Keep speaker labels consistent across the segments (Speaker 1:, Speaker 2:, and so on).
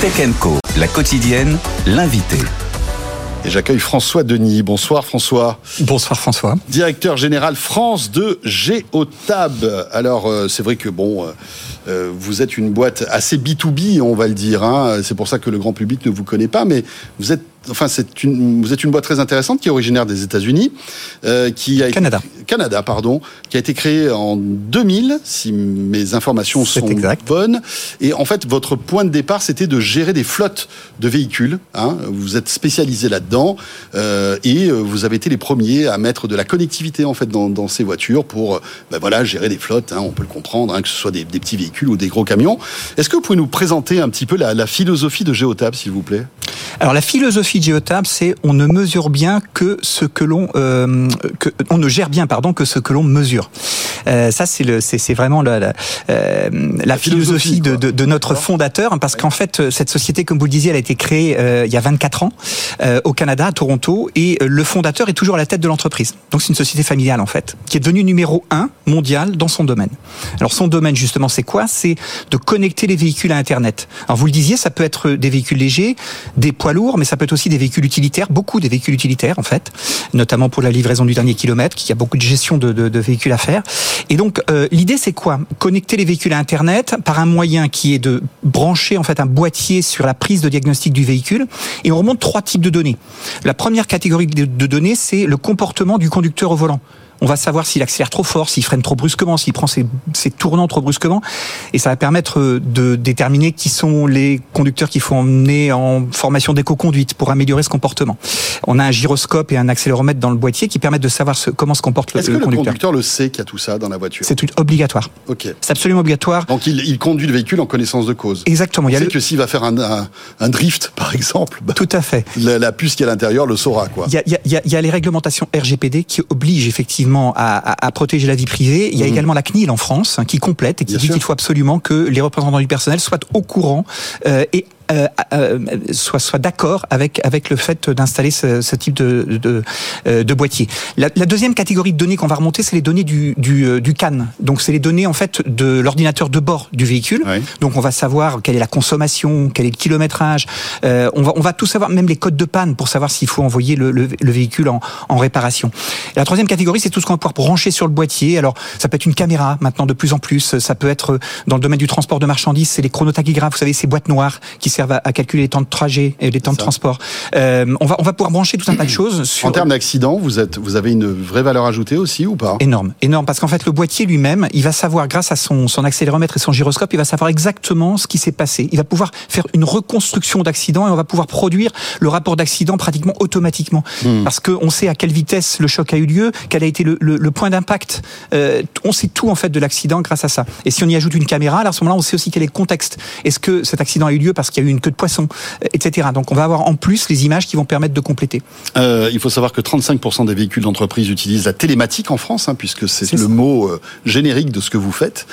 Speaker 1: Tech Co, la quotidienne, l'invité.
Speaker 2: Et j'accueille François Denis. Bonsoir François.
Speaker 3: Bonsoir François.
Speaker 2: Directeur général France de Géotab. Alors euh, c'est vrai que bon, euh, euh, vous êtes une boîte assez B2B, on va le dire. Hein. C'est pour ça que le grand public ne vous connaît pas, mais vous êtes enfin, c'est une, vous êtes une boîte très intéressante qui est originaire des États-Unis,
Speaker 3: euh, qui a
Speaker 2: Canada, Canada, pardon, qui a été créée en 2000, si mes informations sont bonnes. Et en fait, votre point de départ, c'était de gérer des flottes de véhicules. Hein. Vous êtes spécialisé là-dedans euh, et euh, vous avez été les premiers à mettre de la connectivité en fait dans, dans ces voitures pour, ben voilà, gérer des flottes. Hein, on peut le comprendre, hein, que ce soit des, des, petits véhicules ou des gros camions. Est-ce que vous pouvez nous présenter un petit peu la, la philosophie de Geotab, s'il vous plaît?
Speaker 3: Alors la philosophie de c'est on ne mesure bien que ce que l'on, euh, que, on ne gère bien, pardon, que ce que l'on mesure. Euh, ça, c'est le, c'est vraiment la, la, euh, la philosophie, de, de, de, notre fondateur, parce qu'en fait, cette société, comme vous le disiez, elle a été créée euh, il y a 24 ans euh, au Canada, à Toronto, et le fondateur est toujours à la tête de l'entreprise. Donc, c'est une société familiale en fait, qui est devenue numéro un mondial dans son domaine. Alors, son domaine justement, c'est quoi? C'est de connecter les véhicules à Internet. Alors, vous le disiez, ça peut être des véhicules légers, des poids lourds, mais ça peut être aussi des véhicules utilitaires, beaucoup des véhicules utilitaires en fait, notamment pour la livraison du dernier kilomètre, qui a beaucoup de gestion de, véhicules à faire. Et donc euh, l'idée c'est quoi? Connecter les véhicules à Internet par un moyen qui est de brancher en fait un boîtier sur la prise de diagnostic du véhicule. Et on remonte trois types de données. La première catégorie de données c'est le comportement du conducteur au volant on va savoir s'il accélère trop fort, s'il freine trop brusquement, s'il prend ses, ses, tournants trop brusquement, et ça va permettre euh, de déterminer qui sont les conducteurs qu'il faut emmener en formation d'éco-conduite pour améliorer ce comportement. On a un gyroscope et un accéléromètre dans le boîtier qui permettent de savoir ce, comment se comporte le,
Speaker 2: Est-ce que
Speaker 3: le conducteur.
Speaker 2: le conducteur le sait qu'il y a tout ça dans la voiture?
Speaker 3: C'est obligatoire.
Speaker 2: Ok.
Speaker 3: C'est absolument obligatoire.
Speaker 2: Donc il, il, conduit le véhicule en connaissance de cause.
Speaker 3: Exactement.
Speaker 2: Il, sait le... que s'il va faire un, un, un, drift, par exemple,
Speaker 3: bah, tout à fait.
Speaker 2: La, la puce qui est à l'intérieur le saura quoi.
Speaker 3: Il y a, il y a, il y a les réglementations RGPD qui obligent effectivement à, à, à protéger la vie privée. Il y a mmh. également la CNIL en France hein, qui complète et qui Bien dit qu'il faut absolument que les représentants du personnel soient au courant euh, et euh, euh, soit, soit d'accord avec, avec le fait d'installer ce, ce, type de, de, euh, de boîtier. La, la, deuxième catégorie de données qu'on va remonter, c'est les données du, du, du CAN. Donc c'est les données en fait de l'ordinateur de bord du véhicule. Oui. Donc on va savoir quelle est la consommation, quel est le kilométrage. Euh, on, va, on va tout savoir, même les codes de panne pour savoir s'il faut envoyer le, le, le, véhicule en, en réparation. Et la troisième catégorie, c'est tout ce qu'on va pouvoir brancher sur le boîtier. Alors ça peut être une caméra maintenant de plus en plus. Ça peut être dans le domaine du transport de marchandises, c'est les chronotachygraphes, vous savez, ces boîtes noires qui servent à, à calculer les temps de trajet et les temps de transport. Euh, on va on va pouvoir brancher tout un tas de choses.
Speaker 2: Sur... En termes d'accident, vous êtes vous avez une vraie valeur ajoutée aussi ou pas?
Speaker 3: Énorme, énorme, parce qu'en fait le boîtier lui-même, il va savoir grâce à son son accéléromètre et son gyroscope, il va savoir exactement ce qui s'est passé. Il va pouvoir faire une reconstruction d'accident et on va pouvoir produire le rapport d'accident pratiquement automatiquement, hmm. parce que on sait à quelle vitesse le choc a eu lieu, quel a été le, le, le point d'impact. Euh, on sait tout en fait de l'accident grâce à ça. Et si on y ajoute une caméra, alors à ce moment-là, on sait aussi quel est le contexte. Est-ce que cet accident a eu lieu parce qu'il y a eu une queue de poisson, etc. Donc on va avoir en plus les images qui vont permettre de compléter.
Speaker 2: Euh, il faut savoir que 35% des véhicules d'entreprise utilisent la télématique en France, hein, puisque c'est le ça. mot euh, générique de ce que vous faites,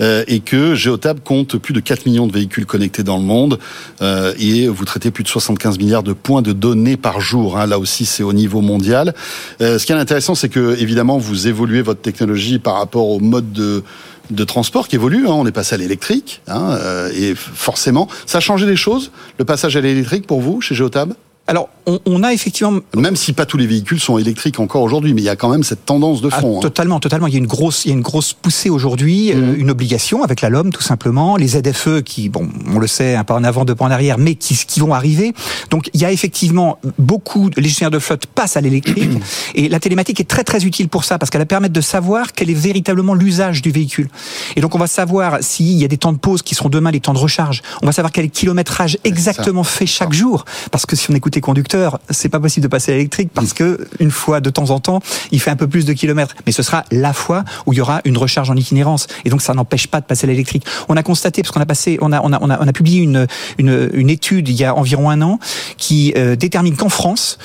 Speaker 2: euh, et que Geotab compte plus de 4 millions de véhicules connectés dans le monde, euh, et vous traitez plus de 75 milliards de points de données par jour. Hein, là aussi, c'est au niveau mondial. Euh, ce qui est intéressant, c'est que évidemment, vous évoluez votre technologie par rapport au mode de de transport qui évolue. Hein. On est passé à l'électrique, hein, euh, et forcément, ça a changé les choses, le passage à l'électrique pour vous, chez Geotab?
Speaker 3: Alors, on, on, a effectivement...
Speaker 2: Même si pas tous les véhicules sont électriques encore aujourd'hui, mais il y a quand même cette tendance de fond.
Speaker 3: Ah, totalement, hein. totalement. Il y a une grosse, il y a une grosse poussée aujourd'hui, mmh. euh, une obligation avec la LOM, tout simplement. Les ZFE qui, bon, on le sait, un pas en avant, deux pas en arrière, mais qui, qui vont arriver. Donc, il y a effectivement beaucoup, les gestionnaires de flotte passent à l'électrique. Et la télématique est très, très utile pour ça, parce qu'elle permet de savoir quel est véritablement l'usage du véhicule. Et donc, on va savoir s'il y a des temps de pause qui seront demain les temps de recharge. On va savoir quel kilométrage exactement fait chaque jour. Parce que si on écoute conducteurs, c'est pas possible de passer à l'électrique parce que une fois de temps en temps, il fait un peu plus de kilomètres. Mais ce sera la fois où il y aura une recharge en itinérance. Et donc ça n'empêche pas de passer à l'électrique. On a constaté, parce qu'on a passé, on a, publié une, étude il y a environ un an qui euh, détermine qu'en France,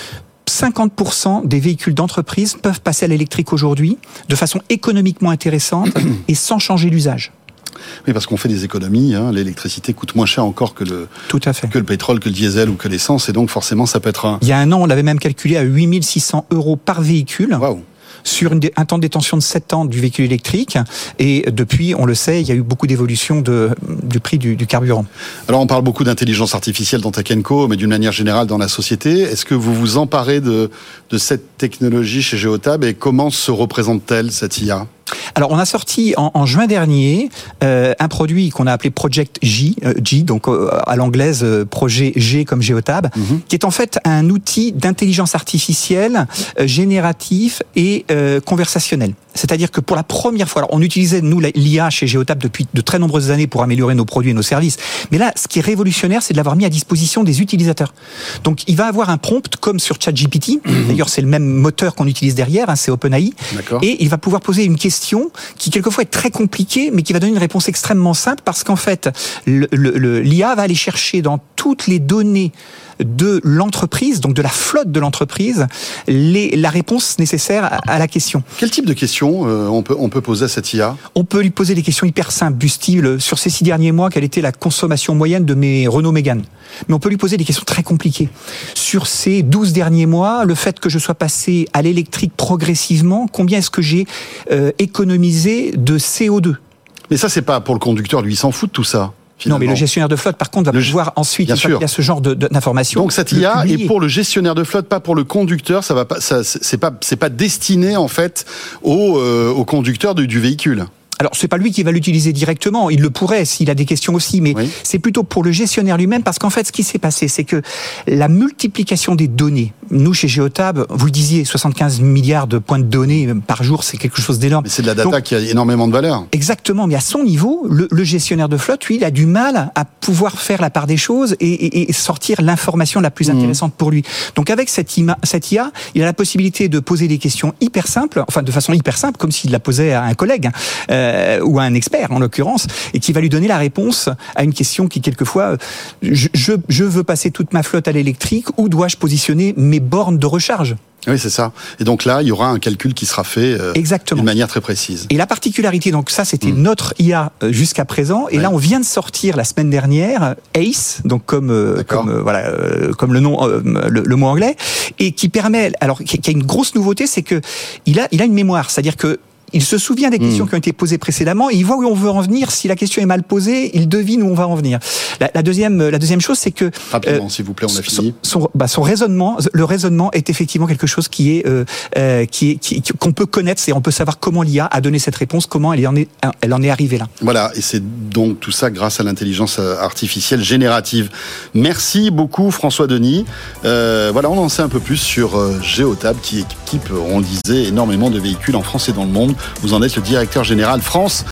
Speaker 3: 50% des véhicules d'entreprise peuvent passer à l'électrique aujourd'hui de façon économiquement intéressante et sans changer l'usage.
Speaker 2: Oui, parce qu'on fait des économies. Hein. L'électricité coûte moins cher encore que le,
Speaker 3: Tout à fait.
Speaker 2: que le pétrole, que le diesel ou que l'essence. Et donc, forcément, ça peut être un...
Speaker 3: Il y a un an, on l'avait même calculé à 8600 euros par véhicule.
Speaker 2: Wow.
Speaker 3: sur une, un temps de détention de 7 ans du véhicule électrique. Et depuis, on le sait, il y a eu beaucoup d'évolution du prix du, du, carburant.
Speaker 2: Alors on parle beaucoup d'intelligence artificielle dans Takenko, mais d'une manière générale dans la société. Est-ce que vous vous emparez de, de cette technologie chez Geotab et comment se représente-t-elle cette IA
Speaker 3: alors, on a sorti en, en juin dernier euh, un produit qu'on a appelé Project J, euh, G, donc euh, à l'anglaise euh, projet G comme Geotab, mm -hmm. qui est en fait un outil d'intelligence artificielle euh, génératif et euh, conversationnel. C'est-à-dire que pour la première fois, alors on utilisait nous l'IA chez Geotab depuis de très nombreuses années pour améliorer nos produits et nos services, mais là, ce qui est révolutionnaire, c'est de l'avoir mis à disposition des utilisateurs. Donc, il va avoir un prompt comme sur ChatGPT. Mm -hmm. D'ailleurs, c'est le même moteur qu'on utilise derrière, hein, c'est OpenAI, et il va pouvoir poser une question qui quelquefois est très compliquée, mais qui va donner une réponse extrêmement simple parce qu'en fait, l'IA va aller chercher dans toutes les données de l'entreprise, donc de la flotte de l'entreprise, la réponse nécessaire à, à, la question.
Speaker 2: Quel type de questions euh, on, peut, on peut poser à cette IA
Speaker 3: On peut lui poser des questions hyper simples, du style, sur ces six derniers mois, quelle était la consommation moyenne de mes Renault Mégane Mais on peut lui poser des questions très compliquées. Sur ces 12 derniers mois, le fait que je sois passé à l'électrique progressivement, combien est-ce que j'ai euh, économisé de CO2
Speaker 2: mais ça, c'est pas pour le conducteur, lui, il s'en fout de tout ça.
Speaker 3: Finalement. Non, mais le gestionnaire de flotte, par contre, va pouvoir ensuite, il y a ce genre d'informations.
Speaker 2: Donc cette IA est pour le gestionnaire de flotte, pas pour le conducteur. Ça va pas, c'est pas, c'est pas destiné en fait au, euh, au conducteur du, du véhicule.
Speaker 3: Alors, c'est pas lui qui va l'utiliser directement. Il le pourrait s'il a des questions aussi, mais oui. c'est plutôt pour le gestionnaire lui-même parce qu'en fait, ce qui s'est passé, c'est que la multiplication des données. Nous, chez Geotab, vous le disiez, 75 milliards de points de données par jour, c'est quelque chose d'énorme.
Speaker 2: Mais c'est de la data Donc, qui a énormément de valeur.
Speaker 3: Exactement. Mais à son niveau, le, le, gestionnaire de flotte, lui, il a du mal à pouvoir faire la part des choses et, et, et sortir l'information la plus intéressante mmh. pour lui. Donc, avec cette, ima, cette IA, il a la possibilité de poser des questions hyper simples, enfin, de façon hyper simple, comme s'il la posait à un collègue. Euh, euh, ou à un expert en l'occurrence, et qui va lui donner la réponse à une question qui quelquefois, je, je, je veux passer toute ma flotte à l'électrique, où dois-je positionner mes bornes de recharge?
Speaker 2: Oui, c'est ça. Et donc là, il y aura un calcul qui sera fait euh, d'une manière très précise.
Speaker 3: Et la particularité, donc ça, c'était mmh. notre IA jusqu'à présent. Et ouais. là, on vient de sortir la semaine dernière ACE, donc comme euh, comme euh, voilà comme le nom le, le, mot anglais, et qui permet, alors qui a une grosse nouveauté, c'est que il a il a une mémoire, c'est-à-dire que il se souvient des questions mmh. qui ont été posées précédemment et il voit où on veut en venir. Si la question est mal posée, il devine où on va en venir. La, la deuxième, la deuxième chose, c'est que
Speaker 2: rapidement, euh, s'il vous plaît, on a fini.
Speaker 3: Son, bah, son, raisonnement, le raisonnement est effectivement quelque chose qui est euh, euh, qui est qu'on peut connaître, c'est on peut savoir comment l'IA a donné cette réponse, comment elle en est elle en est arrivée là.
Speaker 2: Voilà, et c'est donc tout ça grâce à l'intelligence artificielle générative. Merci beaucoup, François Denis. Euh, voilà, on en sait un peu plus sur Geotab qui on disait, énormément de véhicules en France et dans le monde. Vous en êtes le directeur général France